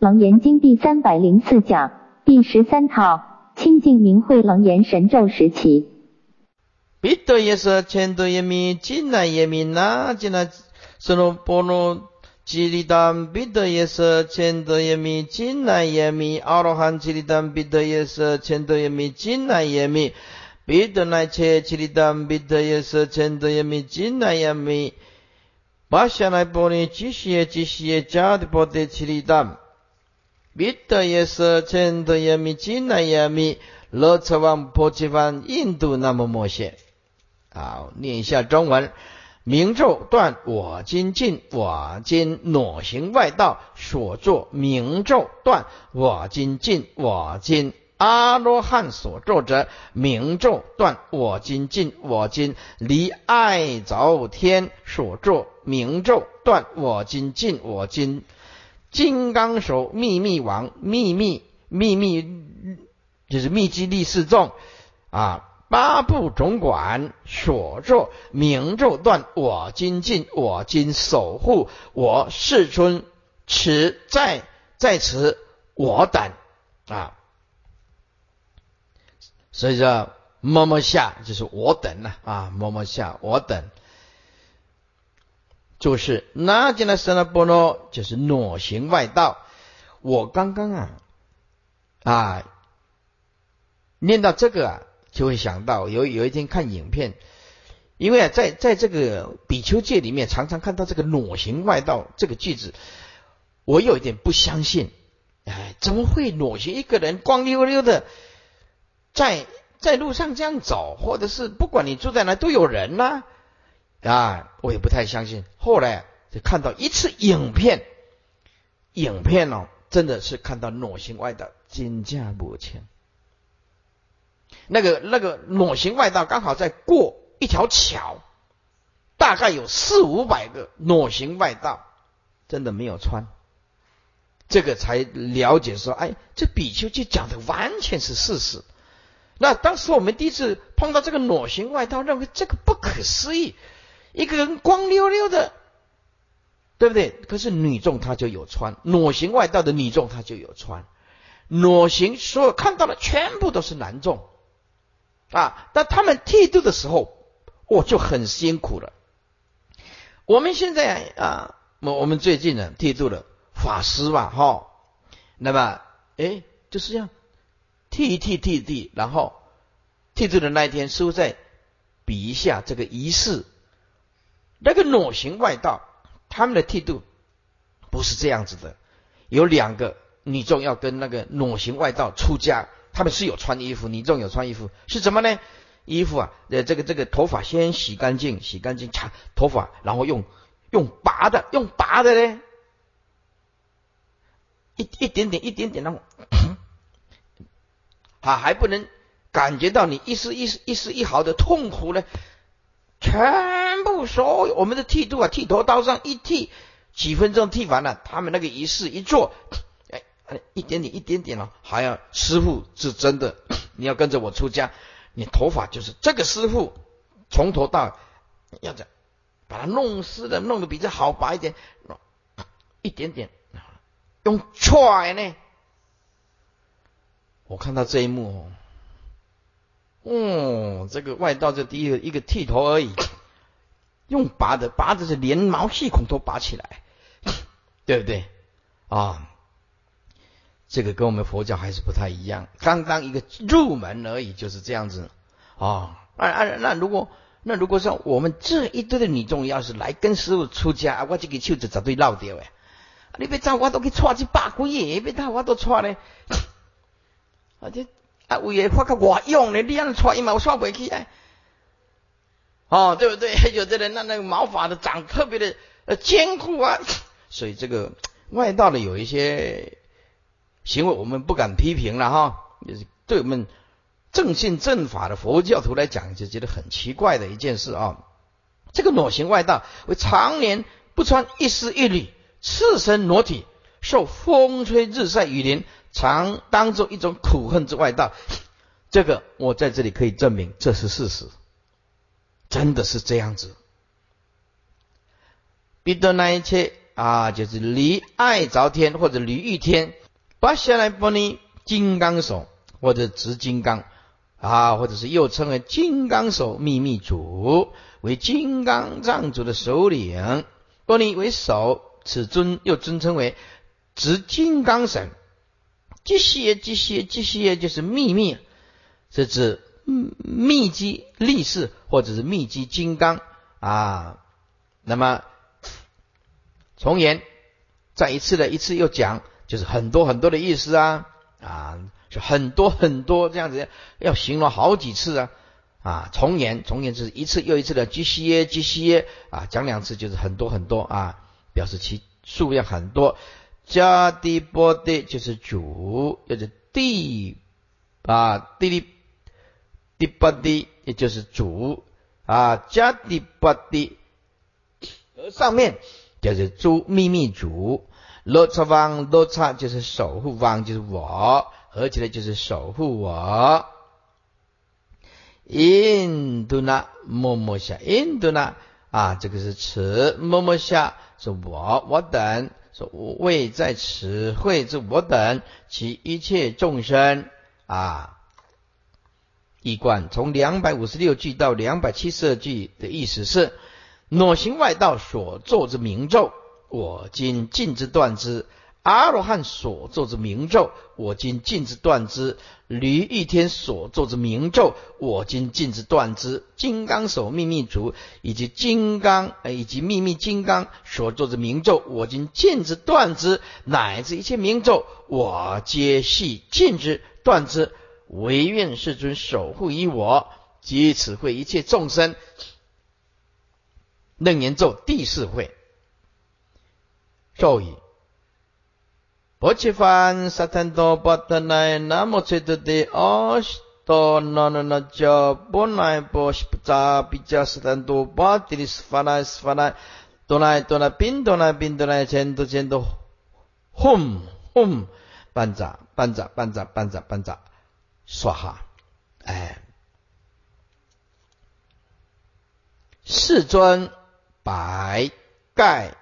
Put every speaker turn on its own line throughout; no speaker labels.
楞严经第三百零四讲第十三套清净明慧楞严神咒时期。
彼得耶舍千得耶弥金那耶弥那金那娑罗波罗吉利丹彼得耶舍千得耶弥金那耶弥阿罗汉吉利丹彼得耶舍千得耶弥金那耶弥彼得那切吉利丹彼得耶舍千得耶弥金那耶弥巴夏那波尼吉西耶吉西耶迦的波得吉利丹彼得耶舍千得耶弥金那耶弥罗彻王婆伽梵印度那么摩谢。好，念一下中文。明咒断我今尽我今裸行外道所作明咒断我今尽我今阿罗汉所作者明咒断我今尽我今离爱着天所作明咒断我今尽我今金刚手秘密王秘密秘密就是密集力示众啊。八部总管所作明咒断我今尽我今守护我世尊此在在此我等啊，所以说么么下就是我等了啊么么下我等就是那进来生了波罗就是裸行外道。我刚刚啊啊念到这个啊。就会想到有有一天看影片，因为啊，在在这个比丘戒里面，常常看到这个“裸行外道”这个句子，我有一点不相信。哎，怎么会裸行一个人光溜溜的在在路上这样走，或者是不管你住在哪都有人呢？啊我也不太相信。后来就看到一次影片，影片哦，真的是看到裸行外道金价不强。那个那个裸行外道刚好在过一条桥，大概有四五百个裸行外道，真的没有穿，这个才了解说，哎，这比丘就讲的完全是事实。那当时我们第一次碰到这个裸行外道，认为这个不可思议，一个人光溜溜的，对不对？可是女众她就有穿，裸行外道的女众她就有穿，裸行所有看到的全部都是男众。啊！但他们剃度的时候，我就很辛苦了。我们现在啊，我我们最近呢剃度的法师吧，哈，那么哎，就是这样剃一剃剃剃，然后剃度的那一天，师傅再比一下这个仪式。那个裸行外道，他们的剃度不是这样子的，有两个女众要跟那个裸行外道出家。他们是有穿衣服，你这种有穿衣服是怎么呢？衣服啊，呃，这个这个头发先洗干净，洗干净，擦头发，然后用用拔的，用拔的呢，一一点点，一点点，然后啊，还不能感觉到你一丝一丝一丝一毫的痛苦呢，全部所有我们的剃度啊，剃头刀上一剃，几分钟剃完了，他们那个仪式一做。哎一点点，一点点了，还要师傅是真的，你要跟着我出家，你头发就是这个师傅，从头到要这样把它弄湿的，弄得比这好白一点，一点点，用踹呢。我看到这一幕，哦，这个外道这第一个一个剃头而已，用拔的，拔的是连毛细孔都拔起来，对不对啊？这个跟我们佛教还是不太一样，刚刚一个入门而已，就是这样子啊。那那那如果那如果说我们这一堆的女众要是来跟师傅出家，我这个袖子绝对落掉哎。你别找我都去穿一百几页，别找我都踹嘞。而 且啊，为了发个外用的，你样穿一毛穿不起来。哦，对不对？有的人那那个毛发的长特别的呃坚固啊，所以这个外道的有一些。行为我们不敢批评了哈，也是对我们正信正法的佛教徒来讲，就觉得很奇怪的一件事啊。这个裸行外道为常年不穿一丝一缕，赤身裸体，受风吹日晒雨淋，常当做一种苦恨之外道。这个我在这里可以证明，这是事实，真的是这样子。彼得那一切。啊，就是离爱着天或者离欲天。拔下来波尼金刚手或者执金刚啊，或者是又称为金刚手秘密主，为金刚藏主的首领。波尼为首，此尊又尊称为执金刚神。这些这些这些就是秘密，是指秘籍力士或者是秘籍金刚啊。那么重言，再一次的一次又讲。就是很多很多的意思啊啊，就很多很多这样子，要形容好几次啊啊，重言重言就是一次又一次的积息积息啊，讲两次就是很多很多啊，表示其数量很多。加地波的就是主，就是地啊地地地波的也就是主啊，加地波的上面就是主秘密主。罗刹方，罗刹就是守护方，就是我，合起来就是守护我。印度那默默下，印度那啊，这个是词，默默下是我，我等，说位在此会之我等，其一切众生啊。一贯从两百五十六句到两百七十二句的意思是，裸行外道所作之名咒。我今尽之断之，阿罗汉所作之名咒，我今尽之断之；驴一天所作之名咒，我今尽之断之。金刚手秘密主以及金刚以及秘密金刚所作之名咒，我今尽之断之，乃至一切名咒，我皆系尽之断之。唯愿世尊守护于我及此会一切众生。楞严咒第四会。咒语：波切梵萨坦多波特奈南无切多地阿悉多那那那迦波奈波悉菩萨比迦萨坦多波提利斯法奈斯法奈多奈多奈宾多奈宾多奈千多千多吽吽班扎班扎班扎班扎班扎说哈哎，世尊百盖。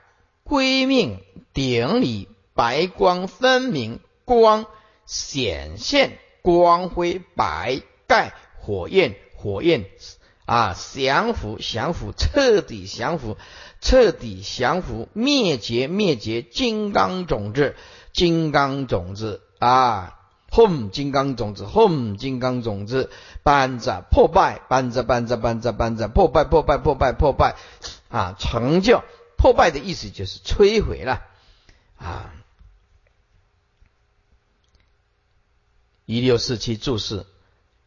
归命顶礼，白光分明，光显现，光辉白盖，火焰火焰啊，降服降服，彻底降服，彻底降服，灭绝灭绝，金刚种子，金刚种子啊，轰金刚种子，轰金刚种子，搬着破败，搬着搬着搬着班着破败破败破败破败啊，成就。破败的意思就是摧毁了啊！一六四七注释，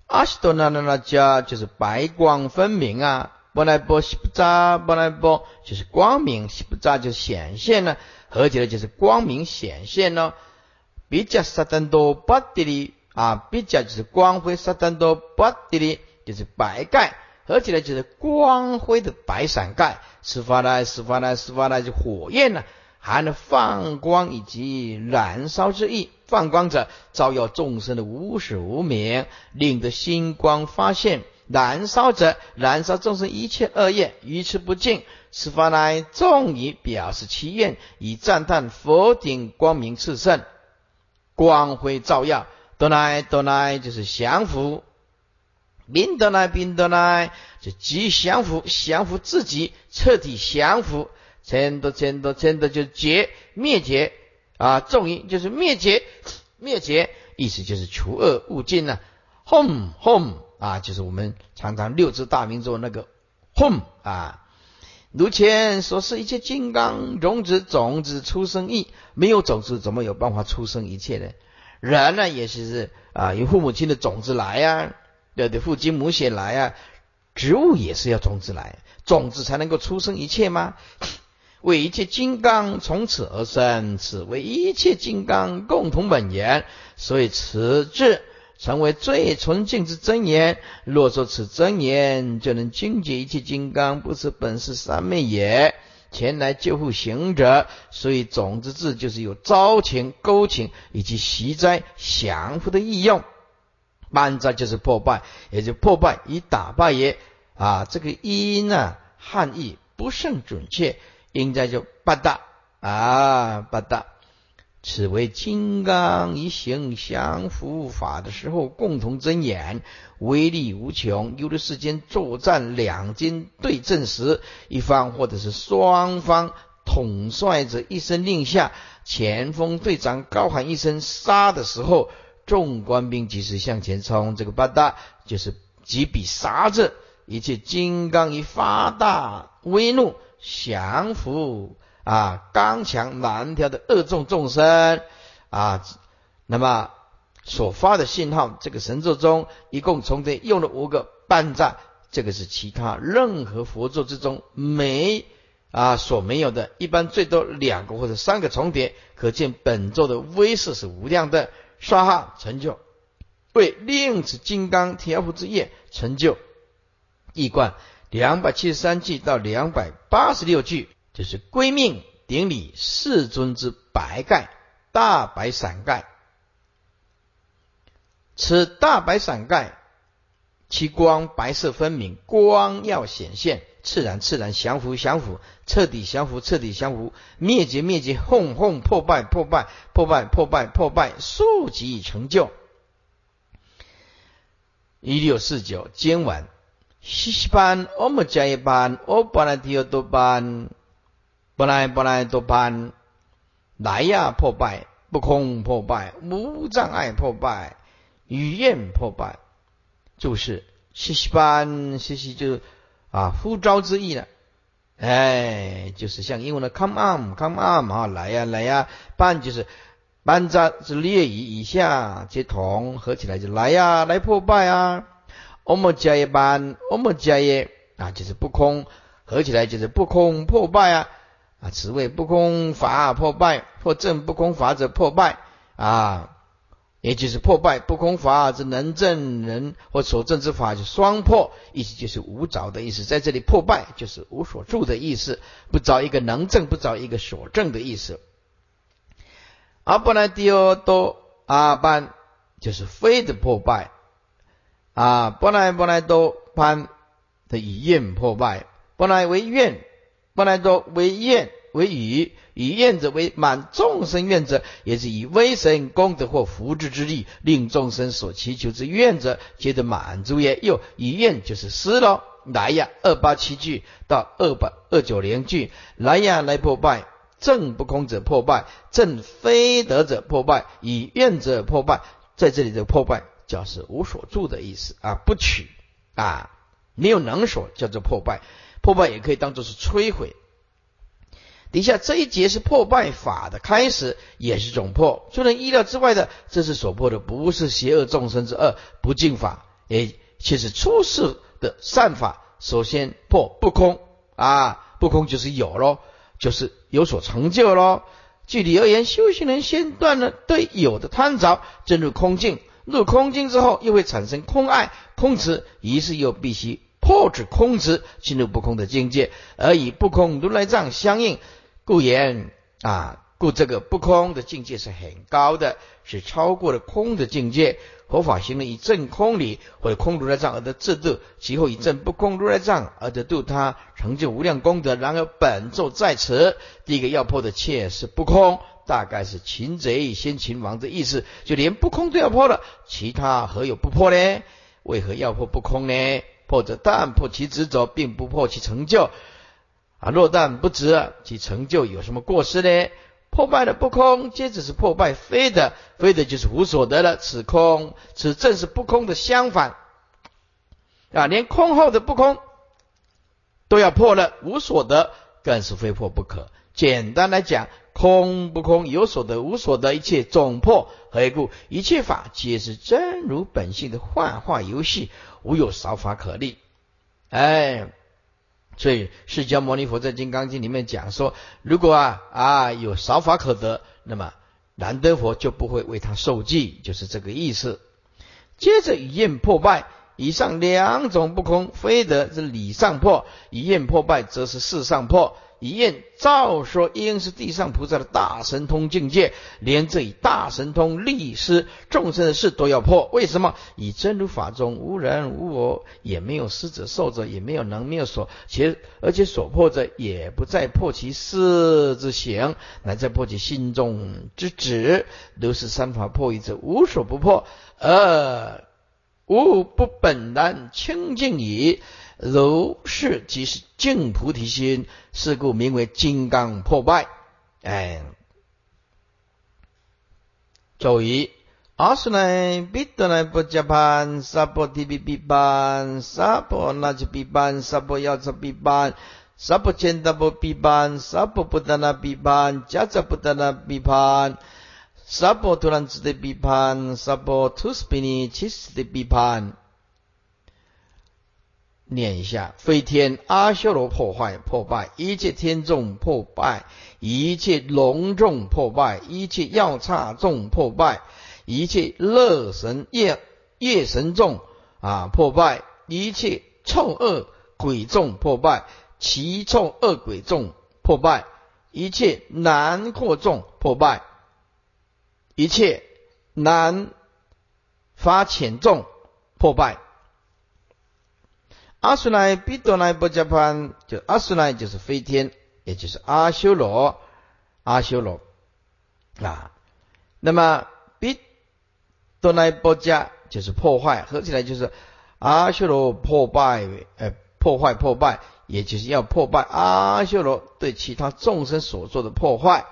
阿西多那那那加就是白光分明啊，波来波西不扎，波来波就是光明，西不扎就显现了，合起来就是光明显现了。比较萨丹多巴迪里啊，比较就是光辉萨丹多巴迪里就是白盖。合起来就是光辉的白伞盖，释发来，释发来，释发来就火焰呢，含了放光以及燃烧之意。放光者，照耀众生的无始无明，令得星光发现；燃烧者，燃烧众生一切恶业，于此不净。此法乃，众以表示其愿，以赞叹佛顶光明炽盛，光辉照耀。多来多来，就是降服。明得来，明得来，就即降服，降服自己，彻底降服。真的，真的，真的，就绝灭绝啊！重音就是灭绝，灭绝，意思就是除恶务尽呢。Home home 啊，就是我们常常六字大明咒那个 home 啊。如前所示，一切金刚种子，种子出生意，没有种子怎么有办法出生一切呢？人呢，也是是啊，由父母亲的种子来呀。对对，父精母血来啊，植物也是要种子来，种子才能够出生一切吗？为一切金刚从此而生，此为一切金刚共同本源，所以此智成为最纯净之真言。若说此真言就能精解一切金刚，不是本是三昧也。前来救护行者，所以种子字就是有招情、勾情以及习灾降服的意用。班扎就是破败，也就破败以打败也啊。这个音呢，汉译不甚准确，应该就八大啊，八大。此为金刚一行降伏法的时候共同睁眼，威力无穷。有的时间作战两军对阵时，一方或者是双方统帅者一声令下，前锋队长高喊一声杀的时候，众官兵及时向前冲。这个八大就是几笔杀字，一切金刚一发大威怒，降服。啊，刚强难调的恶众众生啊，那么所发的信号，这个神咒中一共重叠用了五个半赞，这个是其他任何佛咒之中没啊所没有的，一般最多两个或者三个重叠，可见本咒的威势是无量的。刷哈成就为令此金刚调伏之业成就一贯两百七十三句到两百八十六句。就是归命顶礼世尊之白盖大白伞盖，此大白伞盖，其光白色分明，光耀显现，自然自然降伏降伏，彻底降伏彻底降伏，灭绝灭绝，轰轰破败破败破败破败破败，速即成就。一六四九今晚西西班欧姆加一班欧巴拉提奥多班。本来本来都班来呀破败不空破败无障碍破败语言破败，就是西西班西西就啊呼召之意了，哎，就是像英文的 come on come on 啊来呀来呀，班就是班扎是列以以下皆同合起来就来呀来破败啊，欧摩加耶班欧摩加耶啊就是不空合起来就是不空破败啊。啊，此谓不空法破败，或证不空法者破败啊，也就是破败不空法之能证人或所证之法就双破，意思就是无着的意思。在这里破败就是无所住的意思，不着一个能证，不着一个所证的意思。而本来第二多阿班就是非的破败啊，本来本来多班的以愿破败，本来为愿。本来都为愿为语，以愿者为满众生愿者，也是以威神功德或福智之力，令众生所祈求之愿者，皆得满足也。又以愿就是失喽，来呀，二八七句到二百二九零句，来呀来破败，正不空者破败，正非德者破败，以愿者破败，在这里的破败，叫是无所住的意思啊，不取啊，没有能所，叫做破败。破败也可以当做是摧毁。底下这一节是破败法的开始，也是总破。出人意料之外的，这是所破的不是邪恶众生之恶不净法，也其实出世的善法。首先破不空啊，不空就是有咯，就是有所成就咯。具体而言，修行人先断了对有的贪着，进入空境。入空境之后，又会产生空爱、空执，于是又必须。破止空执，进入不空的境界，而以不空如来藏相应，故言啊，故这个不空的境界是很高的，是超过了空的境界。佛法行了以正空理或者空如来藏而得自度，其后以正不空如来藏而得度他，成就无量功德。然而本咒在此，第一个要破的切是不空，大概是擒贼先擒王的意思，就连不空都要破了，其他何有不破呢？为何要破不空呢？破者但破其执着，并不破其成就啊！若但不执，其成就有什么过失呢？破败的不空，皆只是破败非的，非的就是无所得了。此空，此正是不空的相反啊！连空后的不空都要破了，无所得更是非破不可。简单来讲，空不空，有所得无所得，一切总破。何故？一切法皆是真如本性的幻化游戏。无有少法可立，哎，所以释迦牟尼佛在《金刚经》里面讲说，如果啊啊有少法可得，那么难得佛就不会为他受记，就是这个意思。接着语言破败，以上两种不空非得是理上破，语言破败则是事上破。一愿照说，应是地上菩萨的大神通境界，连这以大神通力施众生的事都要破。为什么？以真如法中无人无我，也没有施者受者，也没有能没有所，且而且所破者也不再破其事之行，乃在破其心中之止。如是三法破一者，无所不破，而无不本然清净矣。如是即是净菩提心，是故名为金刚破败。哎，周瑜，阿苏来彼得来不加班，萨婆提比比班，萨婆那吉比班，萨婆要则比班，萨婆千达波比班，萨婆不达那比班，加则不达那比班，萨婆突然之的比班，萨婆突斯比尼其实的比班。念一下：飞天阿修罗破坏破败，一切天众破败，一切龙众破败，一切药叉众破败，一切乐神夜夜神众啊破败，一切臭恶鬼众破败，奇臭恶鬼众破败，一切难过众破败，一切难发浅众破败。阿苏来比多来波加潘，就阿苏来就是飞天，也就是阿修罗，阿修罗啊。那么比多来波加就是破坏，合起来就是阿修罗破败，呃，破坏破败，也就是要破败阿修罗对其他众生所做的破坏。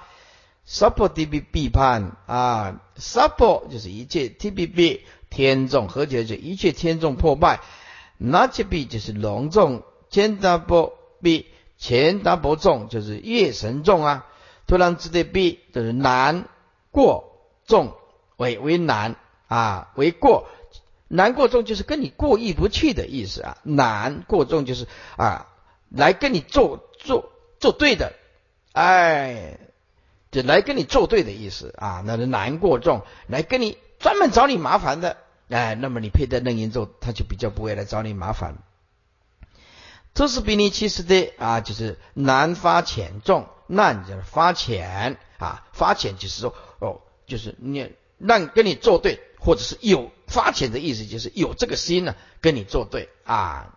萨婆 D B 必判啊，萨婆就是一切 T B B 天众，合起来就一切天众破败。那切臂就是隆重，千达波臂，千达波重就是月神重啊。突然之的臂就是难过重为为难啊，为过难过重就是跟你过意不去的意思啊。难过重就是啊，来跟你作作作对的，哎，就来跟你作对的意思啊。那是难过重，来跟你专门找你麻烦的。哎，那么你佩戴楞严咒，他就比较不会来找你麻烦。这是比你其实的啊，就是难发浅重，难就是发浅啊，发浅就是说哦，就是你让跟你作对，或者是有发浅的意思，就是有这个心呢，跟你作对啊。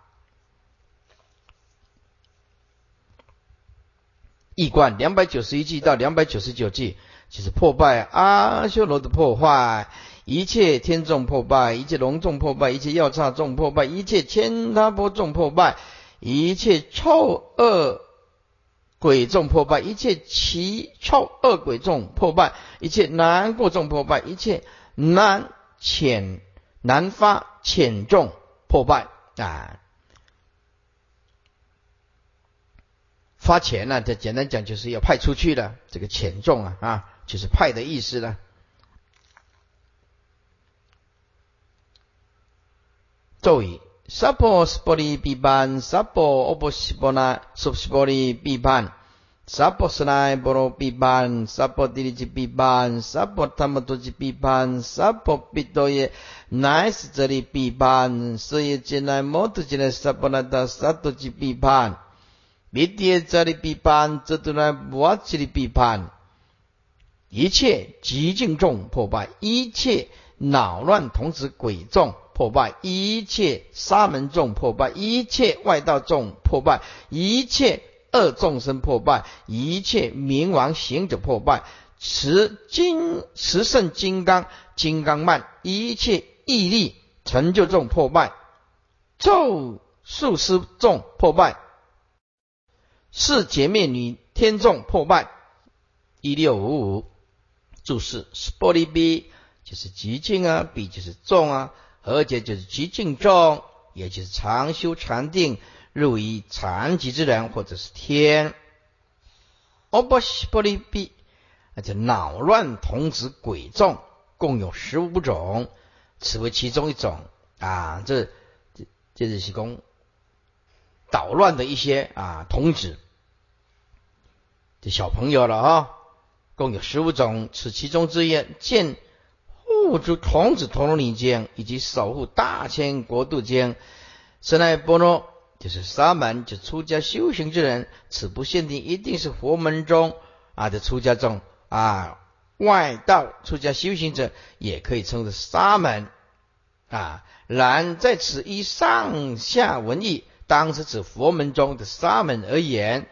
一贯两百九十一句到两百九十九句，就是破败阿修罗的破坏。一切天众破败，一切龙众破败，一切药叉众破败，一切千他波众破败，一切臭恶鬼众破败，一切奇臭恶鬼众破败，一切难过众破败，一切难浅难发浅众破败啊！发钱呢？这简单讲就是要派出去的这个浅众啊啊，就是派的意思了。咒语：萨婆斯波利比班，萨婆欧波西波那苏斯波利比班，萨婆斯奈波罗比班，萨婆迪利吉比班，萨婆他摩多吉比班，萨婆比多耶奈斯这里比班，所以进来摩多进来萨婆那达萨多吉比班，米迪这里比班，这都来瓦这里比班，一切极境众破败，一切恼乱童子鬼众。破败一切沙门众破败一切外道众破败一切恶众生破败一切冥王行者破败持金持圣金刚金刚曼一切毅力成就众破败咒术师众破败四解灭女天众破败一六五五注释玻璃 B 就是极静啊，B 就是重啊。何解就是极静中，也就是常修禅定，入于禅极之人，或者是天。阿波西波利比，而且恼乱童子鬼众，共有十五种，此为其中一种啊。这这这是供捣乱的一些啊童子，这小朋友了啊，共有十五种，此其中之一，见。护住童子陀罗尼间，以及守护大千国度间，神来波罗就是沙门，就出家修行之人，此不限定，一定是佛门中啊的出家众啊，外道出家修行者也可以称作沙门啊。然在此一上下文意，当是指佛门中的沙门而言。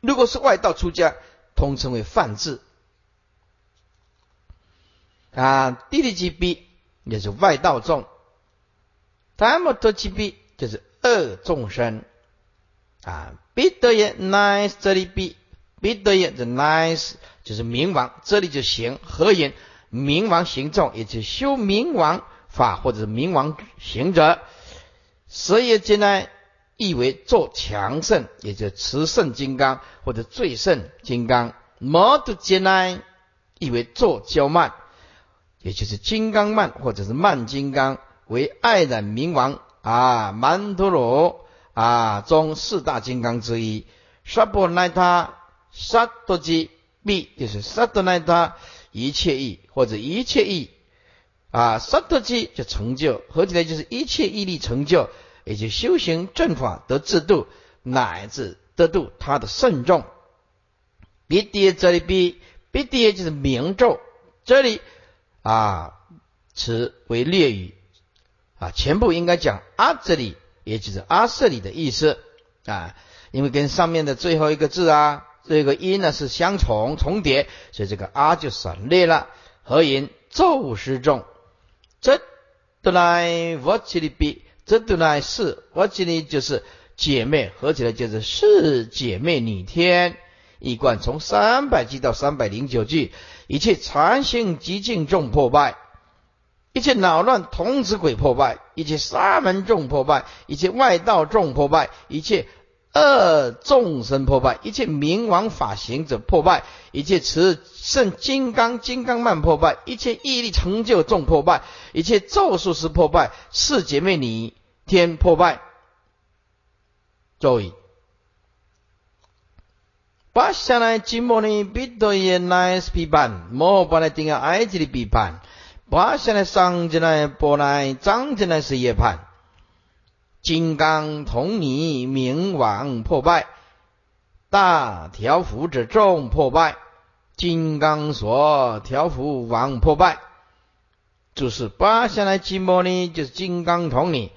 如果是外道出家，通称为梵字啊。地利基比也是外道众，达摩多基比就是恶众生啊。彼得也 nice，这里比彼得也的 nice 就是冥王，这里就行合言冥王行众，也就修冥王法或者是冥王行者，所以进来。意为做强盛，也就持圣金刚或者最胜金刚；摩度坚奈，意为做骄慢，也就是金刚曼或者是曼金刚，为爱染冥王啊曼陀罗啊中四大金刚之一。沙波奈他萨多基必就是萨多奈他一切意或者一切意啊萨多基就成就，合起来就是一切意力成就。也就修行正法得制度，乃至得度他的慎重。别跌这里比别跌就是明咒，这里啊词为劣语啊，全部应该讲阿这里，也就是阿舍里的意思啊，因为跟上面的最后一个字啊，这个音呢是相重重叠，所以这个阿就省略了。何言咒失重？这得来我这里比。这都来是，我这里就是姐妹合起来就是四姐妹女天，一贯从三百句到三百零九句，一切禅性极尽众破败，一切恼乱童子鬼破败，一切沙门众破败，一切外道众破败，一切。恶众生破败，一切冥王法行者破败，一切持圣金刚金刚曼破败，一切毅力成就众破败，一切咒术师破败，四姐妹你天破败。咒语。把下来寂寞呢，必多也乃是批判，莫把来定个埃及的批判，把下来上进来波来长进来是夜判。金刚同你冥王破败，大条幅者众破败，金刚所条幅王破败，就是八下来寂寞呢，就是金刚同你，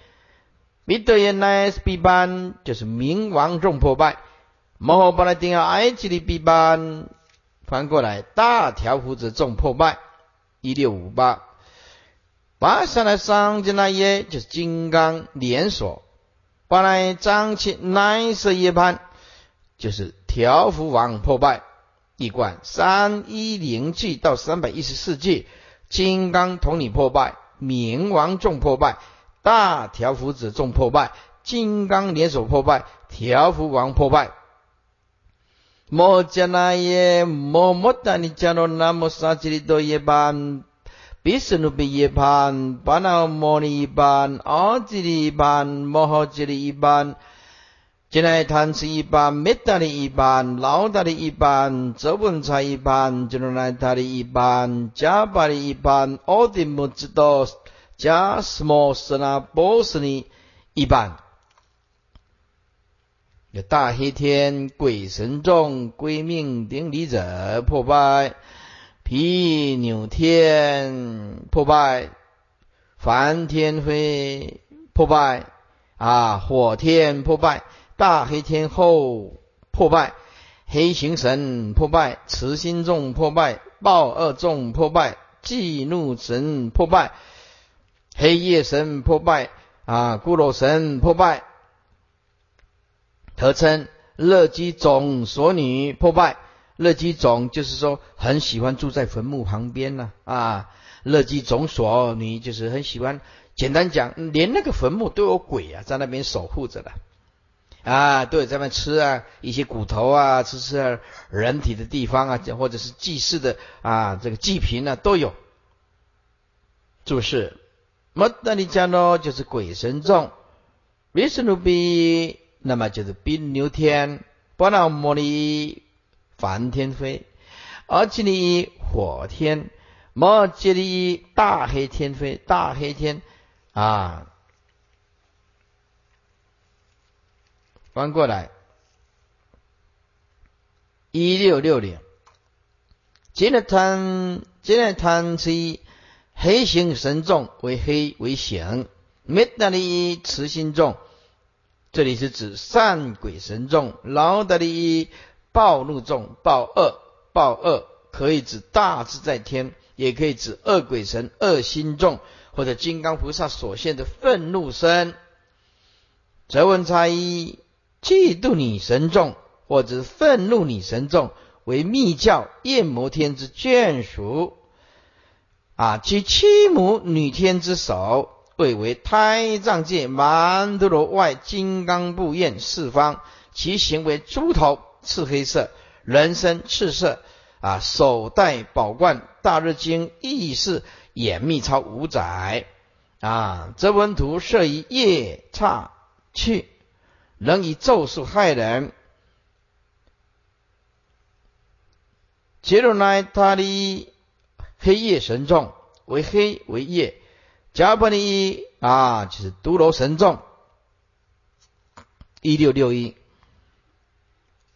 弥德耶奈斯比班，就是冥王众破败，摩诃巴拉丁啊埃及的比班，翻过来大条幅子众破败，一六五八。八下来上进来耶，就是金刚连锁；八来张起蓝色叶盘，就是条幅王破败。一贯三一零句到三百一十四句，金刚同你破败，冥王众破败，大条幅子众破败，金刚连锁破败，条幅王破败。摩迦那耶摩摩达尼迦罗那摩萨吉利多耶班。比什努比一般，巴那摩尼一般，阿吉利一般，摩诃吉利一般，金来贪吃一般，灭达的一般，老大的一般，泽文差一般，金来他的一般，加巴的一般，奥迪木知道加什么斯那波斯尼一般。有大黑天鬼神众归命顶礼者破败。皮扭天破败，梵天飞破败啊，火天破败，大黑天后破败，黑行神破败，慈心众破败，暴恶众破败，忌怒神破败，黑夜神破败啊，骷髅神破败，合称乐基种所女破败。乐基种就是说很喜欢住在坟墓旁边呢啊，乐基种所女就是很喜欢，简单讲，连那个坟墓都有鬼啊，在那边守护着的啊，都有在那吃啊一些骨头啊，吃吃人体的地方啊，或者是祭祀的啊这个祭品呢都有。注释：摩达尼迦罗就是鬼神众，维斯努比那么就是冰牛天，波那摩尼。梵天飞，而吉利火天，摩吉利大黑天飞，大黑天啊，翻过来，一六六零，今日贪今日贪七黑行神众为黑为行，没那里慈心众，这里是指善鬼神众，劳德利暴怒众，暴恶暴恶可以指大自在天，也可以指恶鬼神恶心众，或者金刚菩萨所现的愤怒身。则文差一嫉妒女神众，或者愤怒女神众，为密教夜魔天之眷属。啊，其七母女天之首，谓为胎藏界曼陀罗外金刚布焰四方，其形为猪头，赤黑色，人身赤色。啊，手戴宝冠，大日经意识眼密超五载。啊，则文图设于夜叉。去，能以咒术害人。杰罗奈他的黑夜神众为黑为夜，加布尼啊就是独楼神众。一六六一，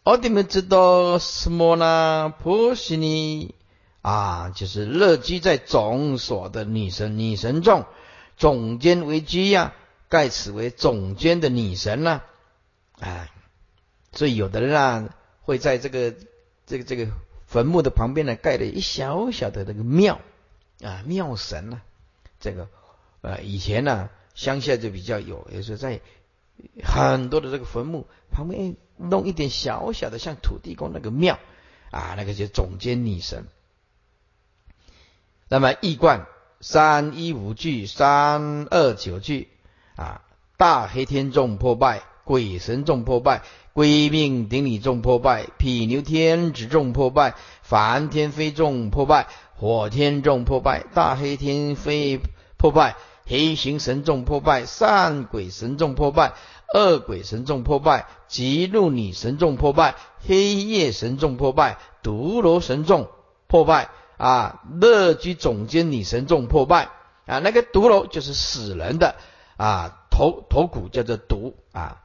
奥迪们知道什么呢？普西尼啊，就是乐居在总所的女神女神众，总监为居呀。盖此为总监的女神呢，哎，所以有的人啊，会在这个这个这个坟墓的旁边呢，盖了一小小的那个庙啊，庙神呢，这个呃，以前呢，乡下就比较有，也是在很多的这个坟墓旁边弄一点小小的像土地公那个庙啊，那个就总监女神。那么易观三一五句，三二九句。啊！大黑天众破败，鬼神众破败，鬼命顶礼众破败，毗牛天子众破败，梵天非众破败，火天众破败，大黑天非破败，黑行神众破败，善鬼神众破败，恶鬼神众破败，极怒女神众破败，黑夜神众破败，毒罗神众破败啊！乐居总监女神众破败啊！那个毒罗就是死人的。啊，头头骨叫做毒啊。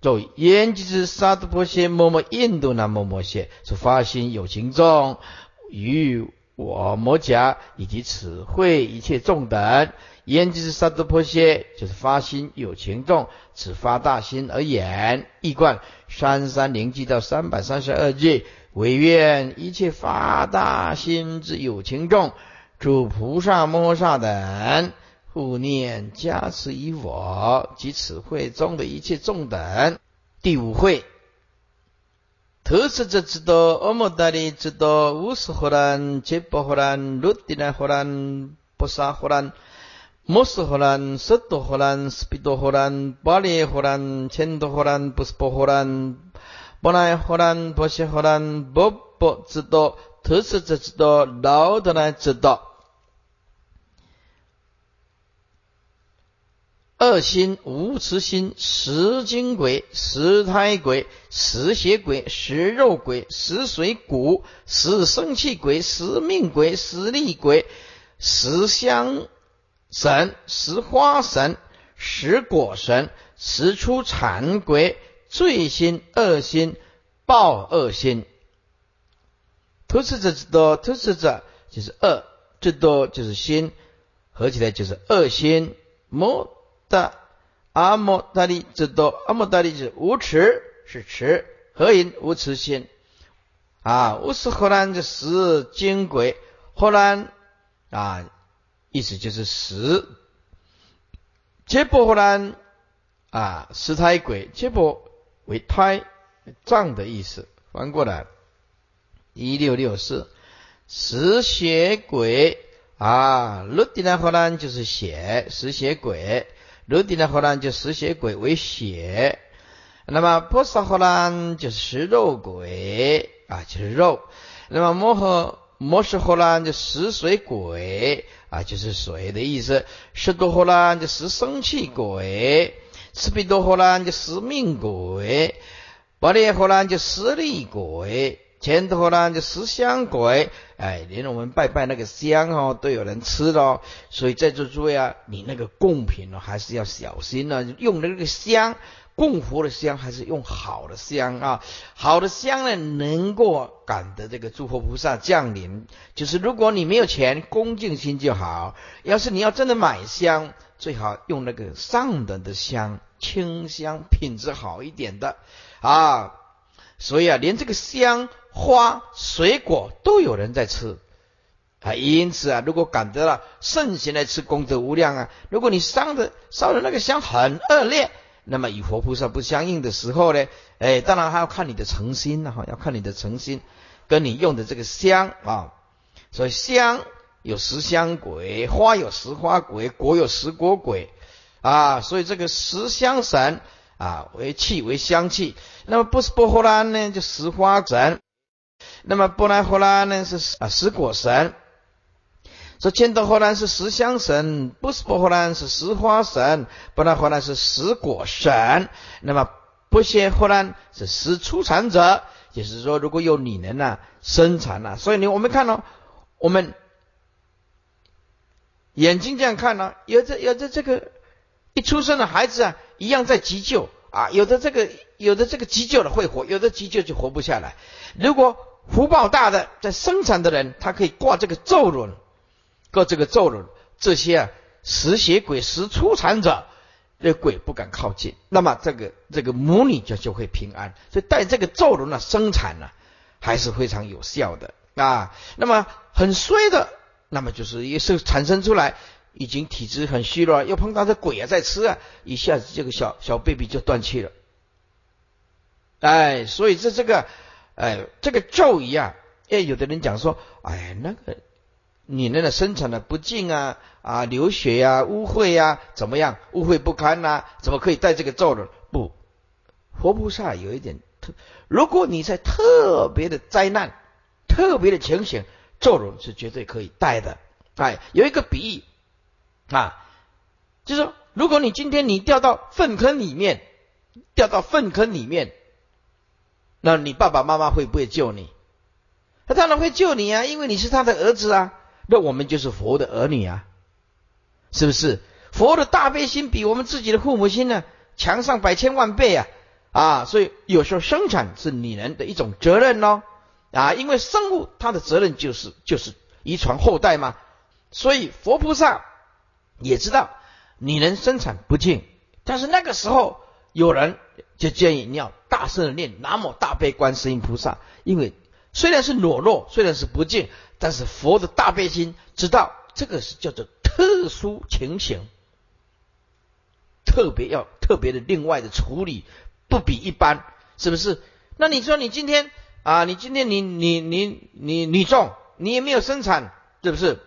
作为延吉之沙多婆谢摩摩印度那摩摩谢是发心有情众，与我摩迦以及此会一切众等。延吉之沙多婆些就是发心有情众，此发大心而言，一贯三三零记到三百三十二句，唯愿一切发大心之有情众。诸菩萨摩诃萨等护念加持于我及此会中的一切众等。第五会，特色者之多，阿摩达利之多，乌斯荷兰、杰波荷兰、卢迪奈荷兰、波萨荷兰、摩斯荷兰、色多荷兰、斯皮多荷兰、巴列荷兰、千多荷兰、布斯波荷兰、波奈荷兰、波西荷兰、波波之多，特色者之多，劳德兰之多。二心无慈心，食精鬼、食胎鬼、食血鬼、食肉鬼、食水谷、食生气鬼、食命鬼、食力鬼、食香神、食花神、食果神、食出产鬼、罪心、恶心、报恶心。突视者之多，突视者就是恶，最多就是心，合起来就是恶心。魔。的阿莫达利之多，阿莫达利是无持，是持，何因无持心？啊，无是荷兰就十金鬼，荷兰啊，意思就是十。结波荷兰啊，十胎鬼，结波为胎脏的意思。翻过来，一六六四，十血鬼啊，陆地呢荷兰就是血，十血鬼。罗地呢荷兰就食血鬼为血，那么波萨荷兰就是食肉鬼啊，就是肉。那么摩诃摩什荷兰就食水鬼啊，就是水的意思。湿多荷兰就食生气鬼，斯比多荷兰就食命鬼，巴列荷兰就食力鬼前头呢就十香鬼，哎，连我们拜拜那个香哦，都有人吃咯。所以在座诸位啊，你那个贡品呢，还是要小心呢，用的那个香。供佛的香还是用好的香啊，好的香呢，能够感得这个诸佛菩萨降临。就是如果你没有钱，恭敬心就好；要是你要真的买香，最好用那个上等的香，清香，品质好一点的啊。所以啊，连这个香花、水果都有人在吃啊。因此啊，如果感得了圣贤来吃，功德无量啊。如果你烧的烧的那个香很恶劣。那么与佛菩萨不相应的时候呢？哎，当然还要看你的诚心了哈，要看你的诚心，跟你用的这个香啊。所以香有十香鬼，花有十花鬼，果有十果鬼啊。所以这个十香神啊，为气为香气。那么不是波荷兰呢，就十花神。那么波兰荷兰呢是啊十果神。说千德荷兰是十香神，不是波荷兰是十花神，不那荷兰是十果神。那么不谢荷兰是十出产者，就是说如果有女人呐生产呐，所以你我们看到我们眼睛这样看呢，有的有的这个一出生的孩子啊，一样在急救啊，有的这个有的这个急救的会活，有的急救就活不下来。如果福报大的在生产的人，他可以挂这个咒轮。挂这个咒轮，这些啊，食血鬼、食出产者，这鬼不敢靠近。那么这个这个母女就就会平安。所以带这个咒轮呢，生产呢，还是非常有效的啊。那么很衰的，那么就是也是产生出来，已经体质很虚弱，又碰到这鬼啊在吃啊，一下子这个小小 baby 就断气了。哎，所以这这个，哎，这个咒语啊，哎，有的人讲说，哎，那个。你那个生产的不净啊啊流血呀污秽呀怎么样污秽不堪呐？怎么可以带这个咒呢？不，活菩萨有一点特，如果你在特别的灾难、特别的情形，咒轮是绝对可以带的。哎，有一个比喻啊，就是说，如果你今天你掉到粪坑里面，掉到粪坑里面，那你爸爸妈妈会不会救你？他当然会救你啊，因为你是他的儿子啊。那我们就是佛的儿女啊，是不是？佛的大悲心比我们自己的父母心呢强上百千万倍啊！啊，所以有时候生产是女人的一种责任哦。啊，因为生物它的责任就是就是遗传后代嘛。所以佛菩萨也知道女人生产不敬，但是那个时候有人就建议你要大声的念南无大悲观世音菩萨，因为虽然是裸露，虽然是不敬。但是佛的大悲心知道这个是叫做特殊情形，特别要特别的另外的处理，不比一般，是不是？那你说你今天啊，你今天你你你你你重，你也没有生产，是不是？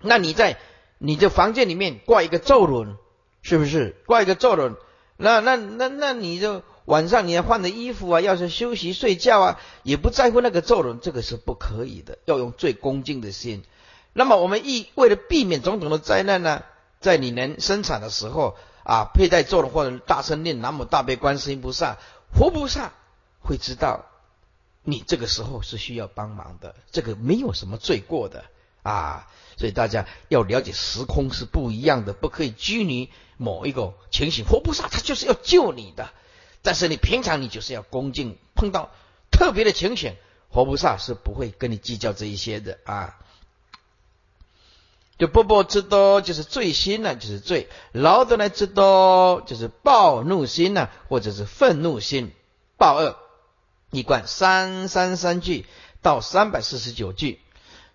那你在你的房间里面挂一个咒轮，是不是？挂一个咒轮，那那那那你就。晚上你要换的衣服啊，要是休息睡觉啊，也不在乎那个咒轮，这个是不可以的，要用最恭敬的心。那么我们一为了避免种种的灾难呢，在你能生产的时候啊，佩戴咒轮或者大声念南无大悲观世音菩萨，佛菩萨会知道你这个时候是需要帮忙的，这个没有什么罪过的啊。所以大家要了解时空是不一样的，不可以拘泥某一个情形，佛菩萨他就是要救你的。但是你平常你就是要恭敬，碰到特别的情形，活菩萨是不会跟你计较这一些的啊。就波波之多就是罪心呢，就是罪；劳德来之多就是暴怒心呢，或者是愤怒心。暴恶一贯三三三句到三百四十九句，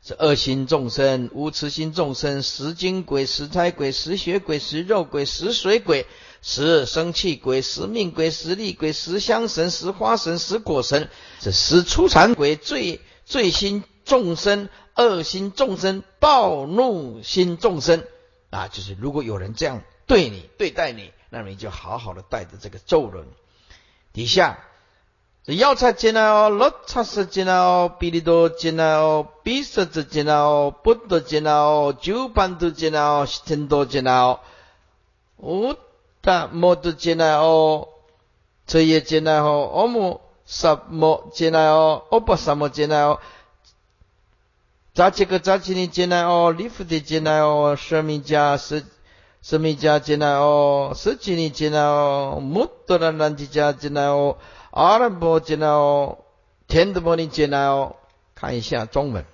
是恶心众生、无慈心众生、食精鬼、食财鬼、食血鬼、食肉鬼、食水鬼。食生气鬼、食命鬼、食力鬼、食香神、食花神、食果神，是食出产鬼最最心众生、恶心众生、暴怒心众生啊！就是如果有人这样对你对待你，那么你就好好的带着这个咒轮。底下这药叉见哦，罗叉色见哦，比利多见哦，比色子见哦，不多见哦，九班都见哦，十天多见哦，五。那摩多见来哦，这也见来哦，我们什么进来哦？哦不，什么进来哦？咋几个咋几年进来哦？利弗的进来哦？生命家十生命家进来哦？十几年进来哦？穆多兰兰吉家进来哦？阿拉伯进来哦？天德波尼进来哦？看一下中文。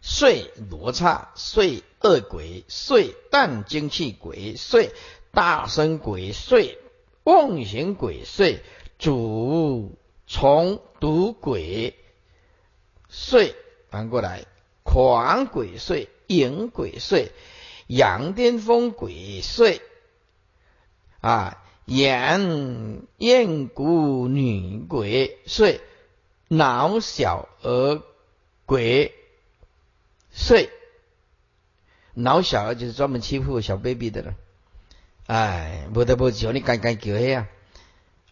岁罗刹，岁恶鬼，岁淡精气鬼，岁大生鬼，岁妄行鬼，岁主从毒鬼，岁翻过来狂鬼岁，淫鬼岁，羊癫疯鬼岁，啊，眼艳骨女鬼岁，脑小儿鬼。岁，脑小儿就是专门欺负小 baby 的了，哎，不得不求你赶赶救呀，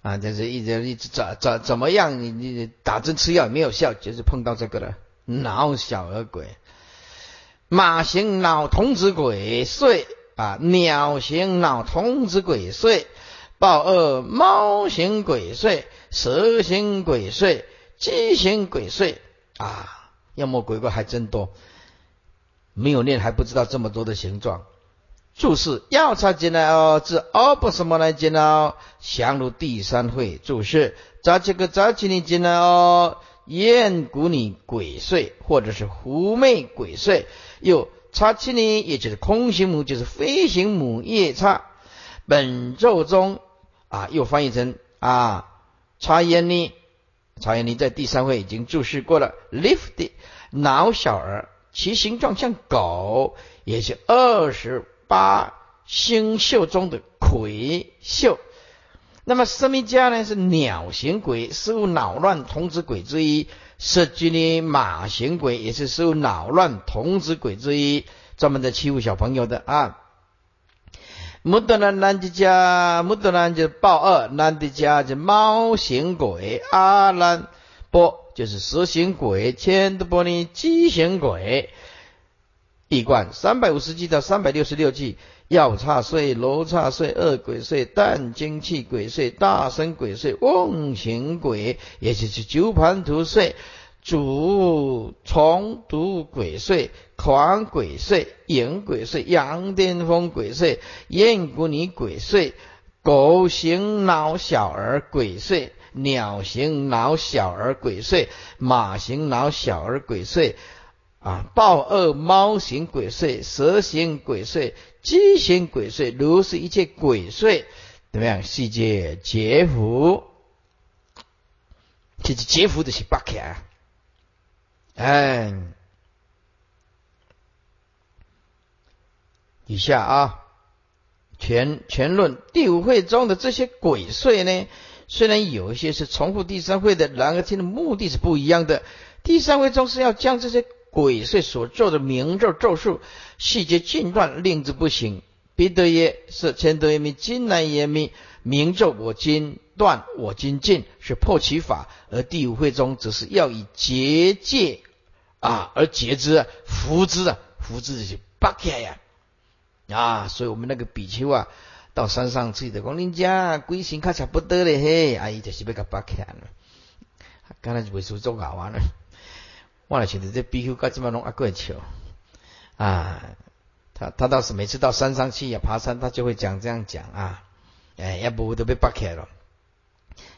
啊，就是一直一直怎怎怎么样，你你打针吃药没有效，就是碰到这个了，脑小儿鬼，马形脑童子鬼祟啊，鸟形脑童子鬼祟，豹二猫形鬼祟，蛇形鬼祟，鸡形鬼祟啊，要么鬼怪还真多。没有念还不知道这么多的形状。注释：要插进来哦，自哦不什么来进来哦，降如第三会注释。扎这个扎起你进来哦，燕谷里鬼祟，或者是狐媚鬼祟。又插起你，也就是空行母，就是飞行母夜叉。本咒中啊，又翻译成啊，插烟呢？插烟呢，在第三会已经注释过了。lift 脑小儿。其形状像狗，也是二十八星宿中的魁宿。那么生命家呢是鸟形鬼，是物恼乱童子鬼之一；设计呢马形鬼，也是是物恼乱童子鬼之一，专门在欺负小朋友的啊。木德兰南迪加，木德兰就豹二，南迪加就猫形鬼，阿兰波。就是蛇形鬼，千德波尼鸡形鬼，一贯三百五十计到三百六十六计，药叉碎、罗叉碎、恶鬼碎、淡精气鬼碎、大生鬼碎、瓮形鬼，也就是九盘图碎、主重毒鬼祟、狂鬼祟、淫鬼祟、羊癫疯鬼祟、燕骨尼鬼祟、狗形脑小儿鬼祟。鸟形脑小儿鬼祟，马形脑小儿鬼祟，啊，豹恶猫形鬼祟，蛇形鬼祟，鸡形鬼祟，如是一切鬼祟，怎么样？细节劫福，这是劫福的是八开，哎，以下啊，全全论第五会中的这些鬼祟呢？虽然有一些是重复第三会的，然而其的目的是不一样的。第三会中是要将这些鬼祟所做的名咒咒术细节尽断，令之不行。彼得耶是前得耶密，今来耶密，名咒我今断，我今尽，是破其法。而第五会中只是要以结界啊而结之，扶之啊，服之是八开呀啊！所以我们那个比丘啊。到山上去的，讲恁家鬼神较差不多了嘿，阿姨就是要甲拔开了。刚才就为数做搞完了，我来觉得这比丘该怎么弄阿贵笑啊？他他倒是每次到山上去呀，爬山他就会讲这样讲啊，哎，要不都被拔开了。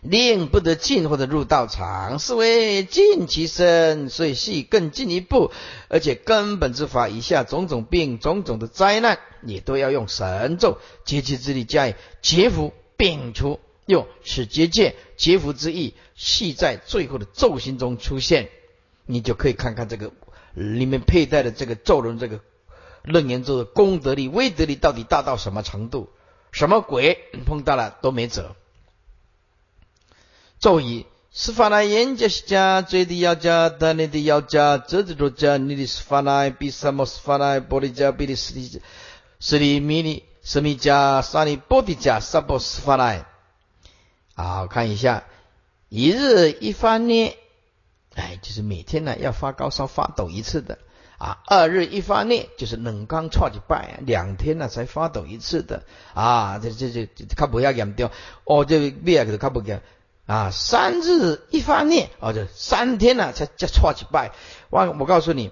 令不得进或者入道场，是为尽其身，所以系更进一步，而且根本之法，以下种种病、种种的灾难，也都要用神咒、结界之力加以劫服、摒除，用使结界、劫服之意，系在最后的咒心中出现，你就可以看看这个里面佩戴的这个咒轮，这个楞严咒的功德力、威德力到底大到什么程度？什么鬼碰到了都没辙。咒语：斯法那言加西加，最低要加，但你的要加，这子多加，你的斯法那比萨摩斯法那波利加比利斯利斯利米尼斯米加萨利波利加萨波斯法那。好，看一下，一日一发捏，哎，就是每天呢要发高烧发抖一次的啊。二日一发捏，就是冷刚错几拜，两天呢才发抖一次的啊。这这这，卡不要严重哦，这咩啊？就是卡不严。啊，三日一发念，哦，就三天呢才才错几拜。我我告诉你，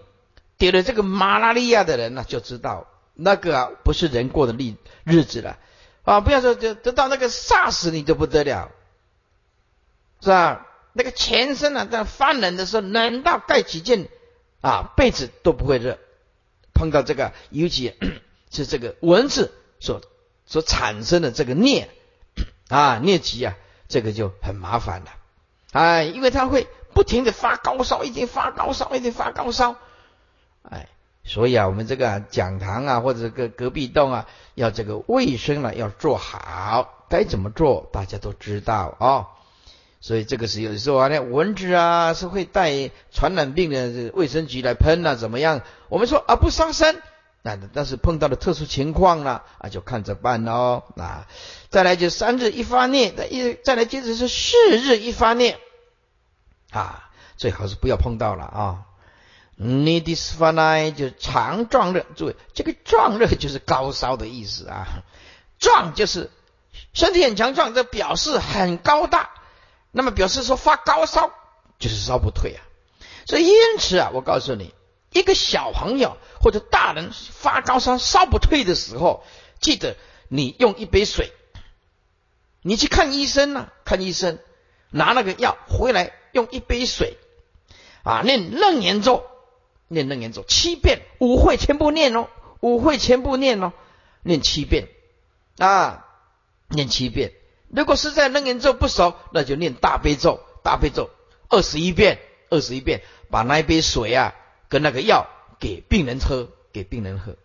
得了这个马拉利亚的人呢，就知道那个啊不是人过的日日子了啊！不要说就得到那个杀死你就不得了，是吧？那个全身啊在发冷的时候，冷到盖几件啊被子都不会热。碰到这个，尤其 是这个蚊子所所产生的这个孽啊孽疾啊。这个就很麻烦了，哎，因为他会不停的发高烧，一直发高烧，一直发高烧，哎，所以啊，我们这个讲堂啊，或者隔隔壁栋啊，要这个卫生呢要做好，该怎么做大家都知道啊，所以这个是有时候啊，那蚊子啊是会带传染病的，卫生局来喷啊，怎么样？我们说啊不伤身。那但是碰到了特殊情况了啊，就看着办喽啊。再来就三日一发念，再一再来接着是四日一发念啊，最好是不要碰到了啊。你的斯发呢就强壮热，注意这个壮热就是高烧的意思啊。壮就是身体很强壮，这表示很高大，那么表示说发高烧就是烧不退啊。所以因此啊，我告诉你。一个小朋友或者大人发高烧烧不退的时候，记得你用一杯水，你去看医生呢，看医生拿那个药回来，用一杯水啊，念楞严咒，念楞严咒七遍，五会全部念哦，五会全部念哦，念七遍啊，念七遍。如果实在楞严咒不熟，那就念大悲咒，大悲咒二十一遍，二十一遍，把那一杯水啊。跟那个药给病人喝，给病人喝，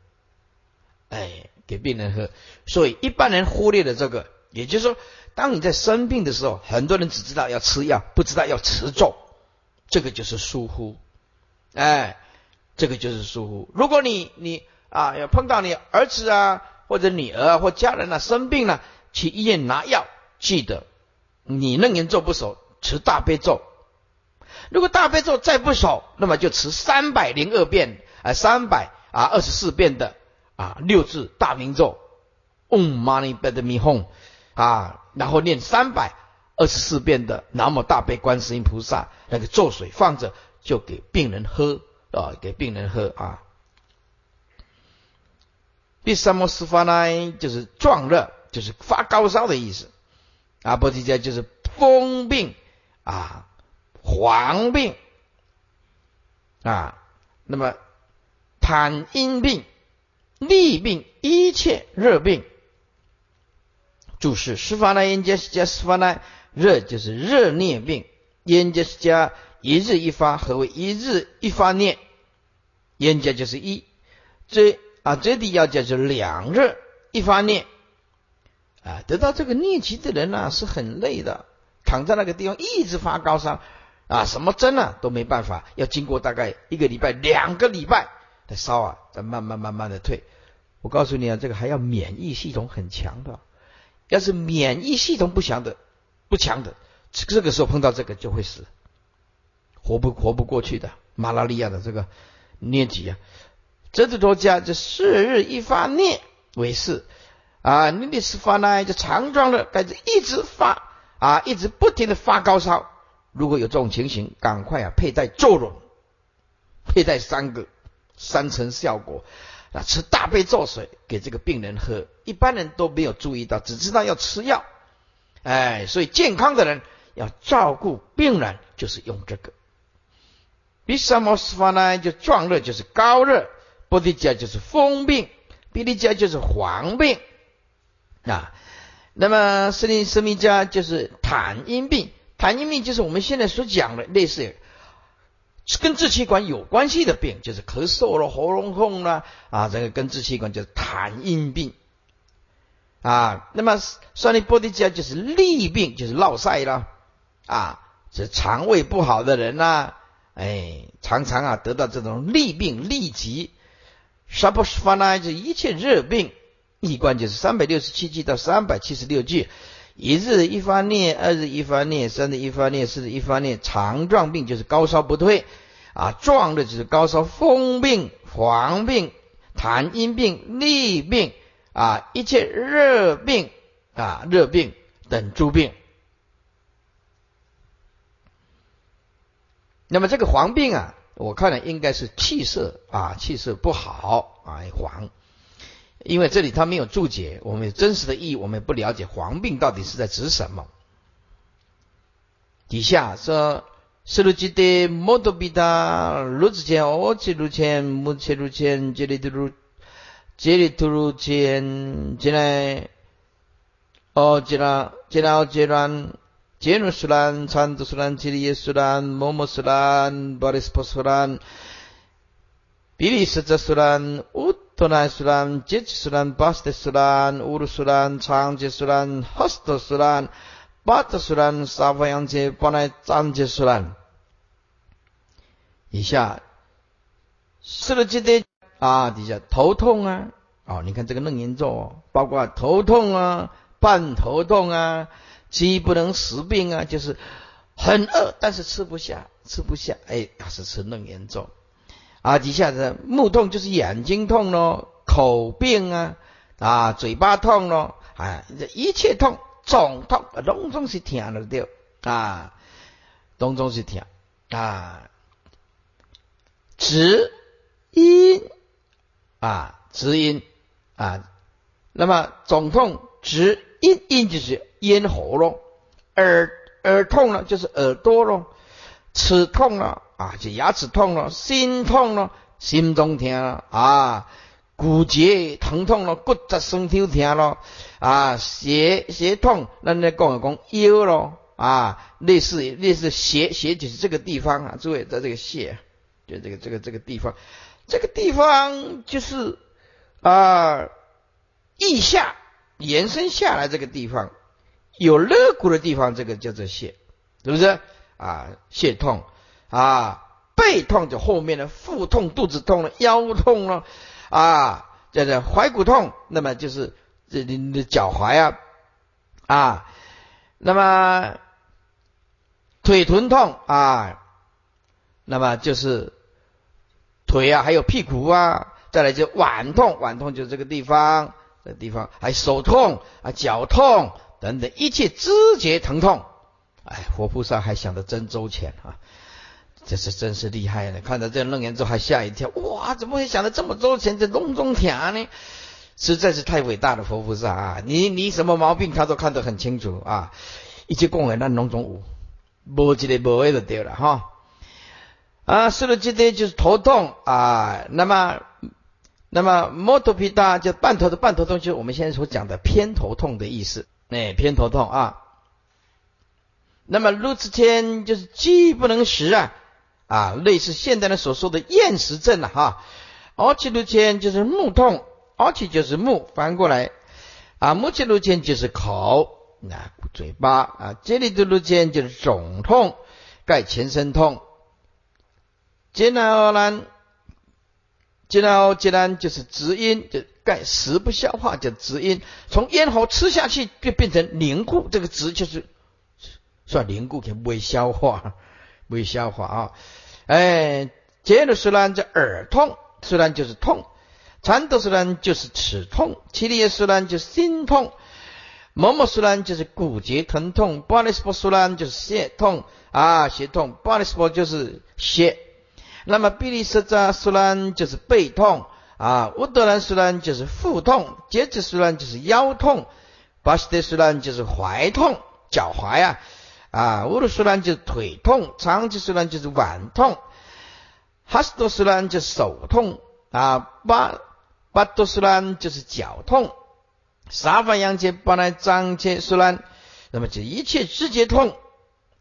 哎，给病人喝。所以一般人忽略了这个，也就是说，当你在生病的时候，很多人只知道要吃药，不知道要持咒，这个就是疏忽，哎，这个就是疏忽。如果你你啊，要碰到你儿子啊，或者女儿啊，或家人啊生病了，去医院拿药，记得你那年做不熟，持大悲咒。如果大悲咒再不熟，那么就持三百零二遍啊，三百啊二十四遍的啊六字大明咒，Om Mani Padme Hum 啊，然后念三百二十四遍的南无大悲观世音菩萨，那个咒水放着，就给病人喝啊，给病人喝啊。第三摩斯发呢，就是壮热，就是发高烧的意思啊，波提加就是风病啊。黄病啊，那么痰阴病、利病，一切热病。注释：湿发呢，烟加是加湿发呢，热就是热念病。烟加是加一日一发，何为一日一发念？烟加就是一，这啊这里要讲是两日一发念啊。得到这个念疾的人呢，是很累的，躺在那个地方一直发高烧。啊，什么针啊都没办法，要经过大概一个礼拜、两个礼拜的烧啊，再慢慢慢慢的退。我告诉你啊，这个还要免疫系统很强的，要是免疫系统不强的、不强的，这个时候碰到这个就会死，活不活不过去的。马拉利亚的这个疟疾啊，这子多加这四日一发疟为是啊，你的是发呢就强壮的，该着一直发啊，一直不停的发高烧。如果有这种情形，赶快啊佩戴咒轮，佩戴三个三层效果啊，吃大杯咒水给这个病人喝。一般人都没有注意到，只知道要吃药，哎，所以健康的人要照顾病人，就是用这个。比什么斯发呢？就壮热，就是高热；波提加就是风病；比利加就是黄病啊。那么斯利斯密加就是痰阴病。痰阴病就是我们现在所讲的类似跟支气管有关系的病，就是咳嗽了、喉咙痛了啊，这个跟支气管就是痰阴病啊。那么酸利波地加就是痢病，就是落塞了啊，是肠胃不好的人呐，哎，常常啊得到这种痢病、痢疾。沙波斯发呢，就一切热病，一关就是三百六十七句到三百七十六句。一日一发念，二日一发念，三日一发念，四日一发念，肠状病就是高烧不退啊，壮的就是高烧，风病、黄病、痰阴病、痢病啊，一切热病啊，热病等诸病。那么这个黄病啊，我看了应该是气色啊，气色不好啊，黄。因为这里他没有注解，我们真实的意义我们也不了解黄病到底是在指什么。底下说：斯鲁吉的摩多比达如之前，我切如前，木切如前，这里都如这里都如前，进来哦，进来进来哦，进来。杰努斯兰、参德斯兰、吉里耶斯兰、摩摩斯兰、巴里斯波斯兰、比利斯泽斯兰、乌。多南苏兰、杰吉苏兰、巴斯特苏兰、乌鲁苏兰、长杰苏兰、哈斯特苏兰、巴特苏兰、沙法扬杰、巴奈张杰苏兰。以下四了几的啊，底下头痛啊，哦，你看这个楞严咒，包括头痛啊、半头痛啊、饥不能食病啊，就是很饿，但是吃不下，吃不下，哎，他是吃楞严咒。啊，底下的目痛就是眼睛痛咯，口病啊，啊，嘴巴痛咯，啊，这一切痛，肿痛，拢总是疼了掉啊，拢总是疼啊，直音啊，直音啊，那么总痛直音音就是咽喉咯，耳耳痛了就是耳朵咯，齿痛了。啊，就牙齿痛了，心痛了，心中疼了啊，骨节疼痛了，骨质生抽疼了啊，血血痛，那那讲讲腰咯啊，类似类似血血就是这个地方啊，诸位在这个血，就这个这个这个地方，这个地方就是啊，腋下延伸下来这个地方有肋骨的地方，这个叫做穴，是不是啊？穴痛。啊，背痛就后面的腹痛、肚子痛了，腰痛了，啊，这这踝骨痛，那么就是这你的脚踝啊，啊，那么腿臀痛啊，那么就是腿啊，还有屁股啊，再来就腕痛，腕痛就这个地方，这地方还手痛啊，脚痛等等一切肢节疼痛，哎，活菩萨还想的真周全啊。这是真是厉害了！看到这楞严咒还吓一跳，哇，怎么会想到这么多钱？这隆中调呢？实在是太伟大的佛菩萨啊！你你什么毛病他都看得很清楚啊！一切供养那隆中无，无一个无为就对了哈。啊，说了这些就是头痛啊，那么那么摩托皮达就半头的半头痛，就是我们现在所讲的偏头痛的意思。哎，偏头痛啊。那么如此天就是饥不能食啊。啊，类似现代人所说的厌食症了哈。而且路前就是目痛，而且就是目，翻过来啊，目前路前就是口，那嘴巴啊，这里的路前就是肿痛，盖全身痛。接然而然，接然而然就是直音，就盖食不消化就直音，从咽喉吃下去就变成凝固，这个直就是算凝固，可不会消化，不会消化啊。哎，杰鲁斯兰这耳痛，虽然就是痛；禅德斯兰就是齿痛；奇利耶斯兰就是心痛；摩摩斯兰就是骨节疼痛；巴利斯波斯兰就是血痛啊，血痛；巴利斯波就是血。那么比利斯扎斯兰就是背痛啊，乌德兰斯兰就是腹痛；杰兹斯兰就是腰痛；巴斯德斯兰就是踝痛，脚踝啊。啊，乌鲁苏兰就是腿痛，长吉苏兰就是腕痛，哈斯多苏兰就是手痛啊，巴巴多苏兰就是脚痛，沙发扬杰巴来张杰苏兰，那么就一切肢节痛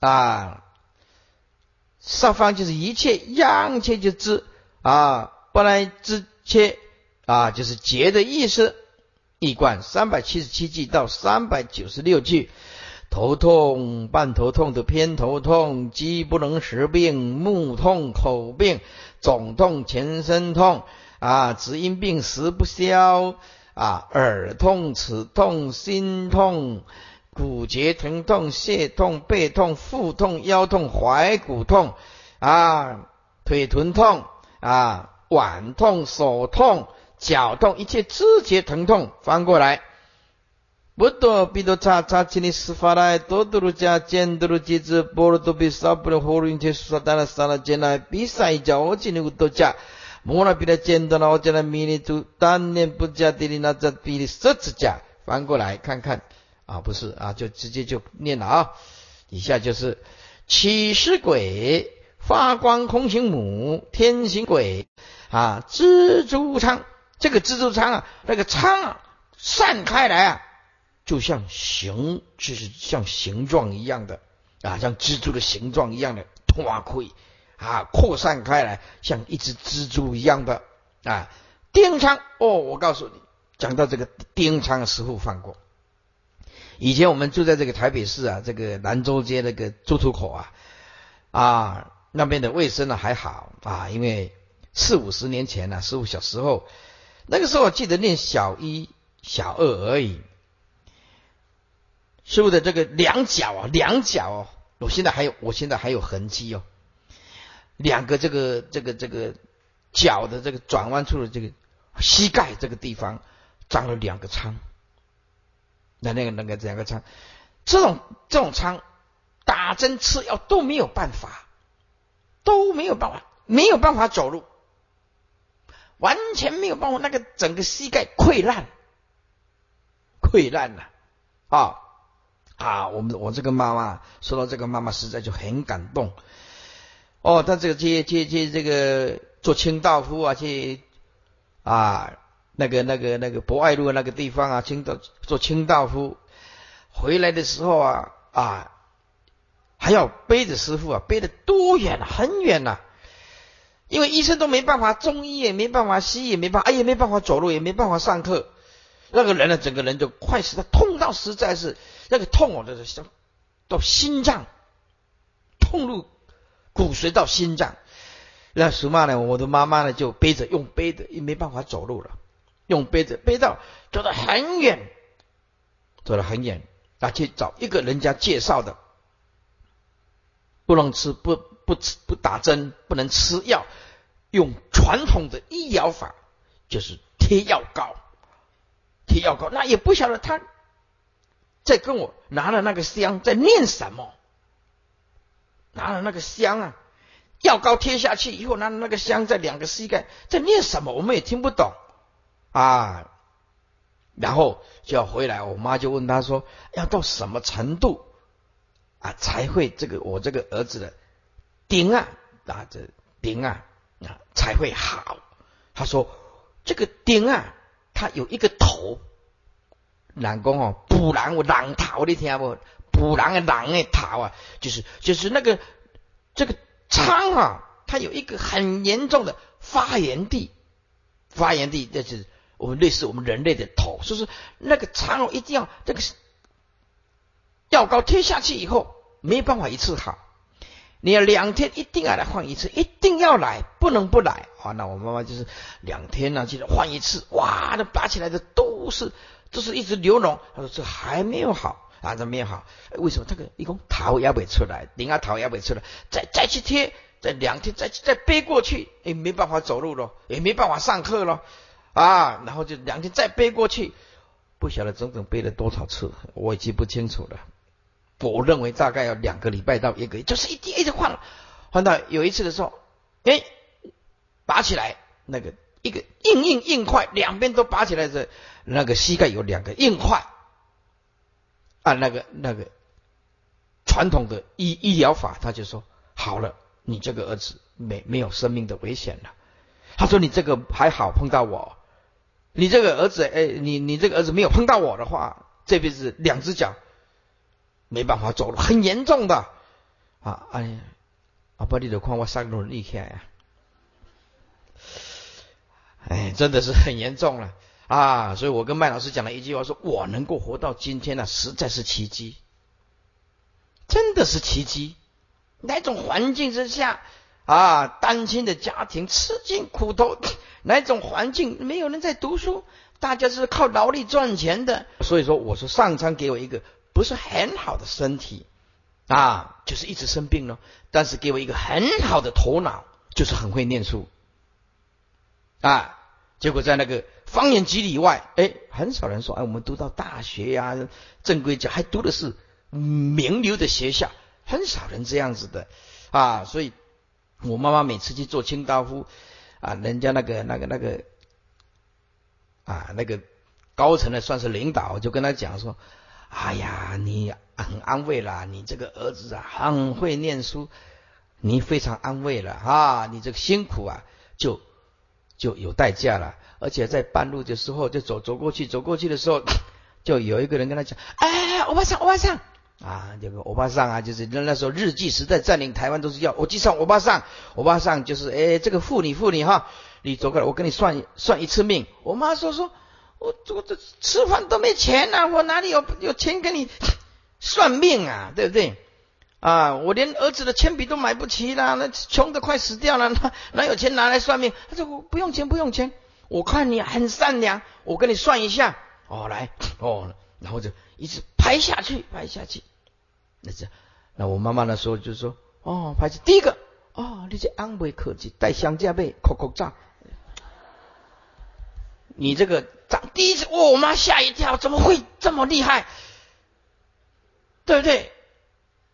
啊，沙方就是一切阳切就肢啊，巴来肢切啊就是节的意思，一贯三百七十七句到三百九十六句。头痛、半头痛的偏头痛，肌不能食病，目痛、口病，肿痛、全身痛啊，止阴病食不消啊，耳痛、齿痛、心痛、骨节疼痛、血痛、背痛、腹痛、腰痛、踝骨痛啊，腿臀痛啊，腕痛、手痛、脚痛，一切肢节疼痛，翻过来。不多比多查查起你斯法来，多多鲁加见多鲁机子，波罗多比少不了火轮天说当然杀了进来，比赛叫我今天多加，莫那比他见到了我进来迷你图，当年不加地里那在比你十指甲，翻过来看看啊，不是啊，就直接就念了啊，以下就是起尸鬼，发光空行母，天行鬼啊，蜘蛛仓，这个蜘蛛仓啊，那个仓啊散开来啊。就像形，就是像形状一样的啊，像蜘蛛的形状一样的脱溃啊，扩散开来，像一只蜘蛛一样的啊。丁昌哦，我告诉你，讲到这个丁昌师傅放过。以前我们住在这个台北市啊，这个兰州街那个出土口啊啊，那边的卫生呢还好啊，因为四五十年前呢，师傅小时候那个时候，我记得念小一、小二而已。师傅的这个两脚啊，两脚哦，我现在还有，我现在还有痕迹哦。两个这个这个这个脚的这个转弯处的这个膝盖这个地方长了两个疮，那那个那个两个疮，这种这种疮打针吃药都没有办法，都没有办法，没有办法走路，完全没有办法，那个整个膝盖溃烂，溃烂了啊。啊，我们我这个妈妈说到这个妈妈实在就很感动哦。他这个去去去这个做清道夫啊，去啊那个那个那个博爱路那个地方啊，清道做清道夫回来的时候啊啊还要背着师傅啊，背的多远啊，很远呐。因为医生都没办法，中医也没办法，西医也没办法，哎也没办法走路，也没办法上课。那个人呢，整个人就快死，他痛到实在是。那个痛哦，就是像到心脏，痛入骨髓到心脏。那什么呢？我的妈妈呢就背着，用背的也没办法走路了，用背着背到走得很远，走得很远，啊，去找一个人家介绍的，不能吃不不吃不打针，不能吃药，用传统的医疗法，就是贴药膏，贴药膏，那也不晓得他。在跟我拿了那个香，在念什么？拿了那个香啊，药膏贴下去以后，拿那个香在两个膝盖在念什么？我们也听不懂啊。然后就要回来，我妈就问他说：“要到什么程度啊才会这个我这个儿子的顶啊啊这顶啊啊才会好？”他说：“这个顶啊，它有一个头。”人讲哦，补人有狼头，你听不？补狼的狼的头啊，就是就是那个这个疮啊，它有一个很严重的发源地，发源地就是我们类似我们人类的头，所以说那个疮哦，一定要这个药膏贴下去以后，没办法一次好，你要两天一定要来换一次，一定要来，不能不来啊！那我妈妈就是两天呢，就是换一次，哇，那拔起来的都是。这是一直流脓，他说这还没有好。啊，这没有好，为什么？这个一共桃也不出来，零啊桃也不出来，再再去贴，再两天再再背过去，也没办法走路了，也没办法上课了啊，然后就两天再背过去，不晓得整整背了多少次，我已经不清楚了。我认为大概要两个礼拜到一个月，就是一天一直换了，换到有一次的时候，哎，拔起来那个一个硬硬硬块，两边都拔起来的。那个膝盖有两个硬块，按那个那个传统的医医疗法，他就说好了，你这个儿子没没有生命的危险了。他说你这个还好碰到我，你这个儿子哎，你你这个儿子没有碰到我的话，这辈子两只脚没办法走了，很严重的啊！哎呀，阿伯你都看我三个人离开呀，哎，真的是很严重了。啊，所以我跟麦老师讲了一句话，说我能够活到今天呢，实在是奇迹，真的是奇迹。哪种环境之下啊，单亲的家庭吃尽苦头，哪种环境没有人在读书，大家是靠劳力赚钱的。所以说，我说上苍给我一个不是很好的身体啊，就是一直生病了，但是给我一个很好的头脑，就是很会念书啊。结果在那个方圆几里外，哎，很少人说，哎，我们读到大学呀，正规教还读的是名流的学校，很少人这样子的啊。所以，我妈妈每次去做清道夫啊，人家那个那个那个啊，那个高层的算是领导，就跟他讲说：“哎呀，你很安慰啦，你这个儿子啊，很会念书，你非常安慰了啊，你这个辛苦啊，就。”就有代价了，而且在半路的时候，就走走过去，走过去的时候，就有一个人跟他讲：“哎，欧巴桑，欧巴桑啊，这个欧巴桑啊，就是那那时候日记时代占领台湾都是要我记上欧巴桑，欧巴桑就是哎，这个妇女妇女哈，你走过来，我跟你算算一次命。”我妈说：“说我我这吃饭都没钱呐，我哪里有有钱给你算命啊？对不对？”啊！我连儿子的铅笔都买不起了，那穷的快死掉了，哪哪有钱拿来算命？他说我不用钱，不用钱。我看你很善良，我跟你算一下。哦，来，哦，然后就一直排下去，排下去。那这，那我妈妈那时候就说，哦，排第一个，哦，你这安慰科技带香架背，扣扣账。你这个账第一次，我妈吓一跳，怎么会这么厉害？对不对？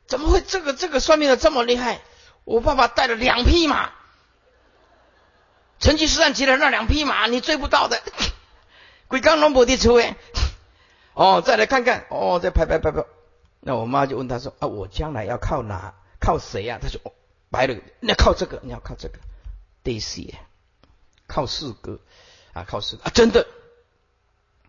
怎么会这个这个算命的这么厉害？我爸爸带了两匹马，成吉思汗骑的那两匹马，你追不到的。鬼刚龙伯的出哎，哦，再来看看，哦，再拍拍拍拍。那我妈就问他说：“啊，我将来要靠哪？靠谁呀？”他说：“哦，白了，你要靠这个，你要靠这个。”对是，靠四哥啊，靠四啊，真的，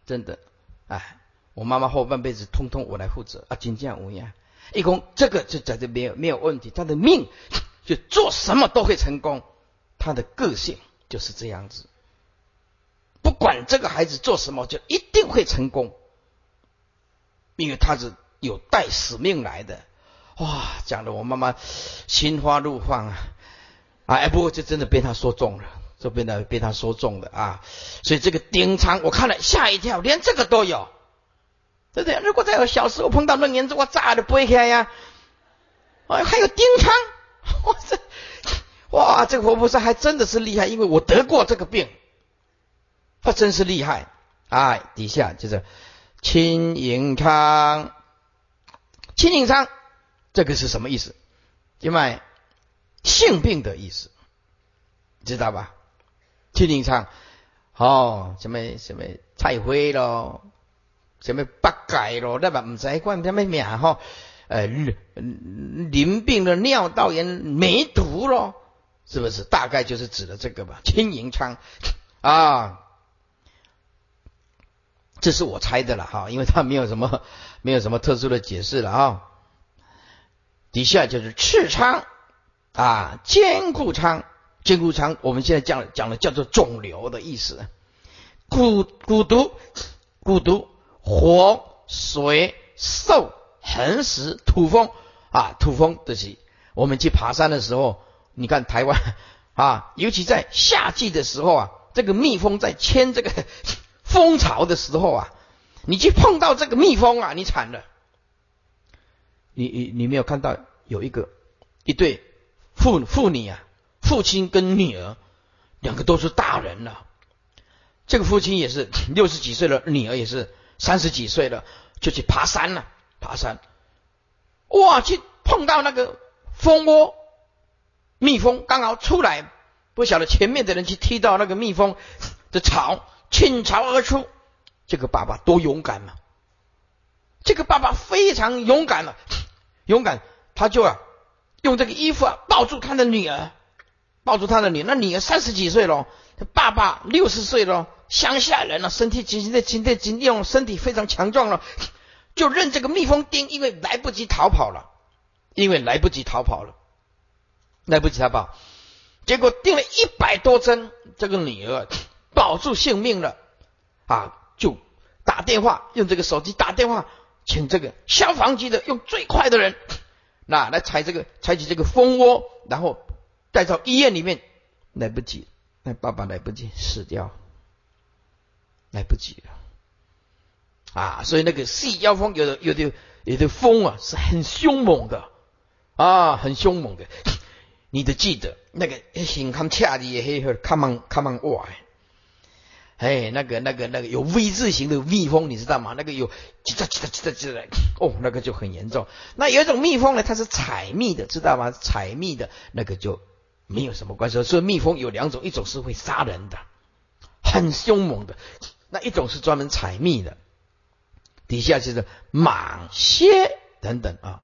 真的，哎，我妈妈后半辈子通通我来负责啊，金匠无恙。一公这个就在这没有没有问题，他的命就做什么都会成功，他的个性就是这样子，不管这个孩子做什么，就一定会成功，因为他是有带使命来的。哇，讲的我妈妈心花怒放啊！啊哎，不过就真的被他说中了，就被他被他说中了啊！所以这个丁仓我看了吓一跳，连这个都有。对不对？如果在我小时候碰到那年子，我炸的不会开呀！哎，还有丁昌，哇这，哇，这个活菩萨还真的是厉害，因为我得过这个病，他真是厉害啊！底下就是青盈昌，青盈昌，这个是什么意思？因为性病的意思，知道吧？青盈昌，哦，什么什么菜灰咯。什么八戒咯？那么唔使管什么名哈？呃，淋病的尿道炎梅毒咯，是不是？大概就是指的这个吧。青银疮啊，这是我猜的了哈，因为他没有什么没有什么特殊的解释了啊。底下就是赤疮啊，坚固疮，坚固疮，我们现在讲讲的叫做肿瘤的意思。蛊蛊毒，蛊毒。火、水、兽、横石、土风啊，土风的是我们去爬山的时候，你看台湾啊，尤其在夏季的时候啊，这个蜜蜂在牵这个 蜂巢的时候啊，你去碰到这个蜜蜂啊，你惨了。你你你没有看到有一个一对父父女啊，父亲跟女儿两个都是大人了，这个父亲也是 六十几岁了，女儿也是。三十几岁了，就去爬山了。爬山，哇，去碰到那个蜂窝，蜜蜂刚好出来，不晓得前面的人去踢到那个蜜蜂的巢，倾巢而出。这个爸爸多勇敢嘛！这个爸爸非常勇敢了，勇敢，他就啊，用这个衣服啊抱住他的女儿，抱住他的女，那女儿三十几岁了，他爸爸六十岁了。乡下人了，身体紧紧的，紧的紧，用身体非常强壮了，就认这个蜜蜂叮，因为来不及逃跑了，因为来不及逃跑了，来不及逃跑，结果叮了一百多针，这个女儿保住性命了，啊，就打电话，用这个手机打电话，请这个消防局的用最快的人，那来采这个采取这个蜂窝，然后带到医院里面，来不及，那爸爸来不及死掉。来不及了啊！所以那个细腰蜂有的有的有的蜂啊是很凶猛的啊，很凶猛的。你得记得那个形康恰的也黑 come on come on 哇！哎，那个那个那个有 V 字形的蜜蜂，你知道吗？那个有叽喳叽喳叽喳叽喳，哦，那个就很严重。那有一种蜜蜂呢，它是采蜜的，知道吗？采蜜的那个就没有什么关系。所以蜜蜂有两种，一种是会杀人的，很凶猛的；那一种是专门采蜜的。底下就是蟒蝎等等啊。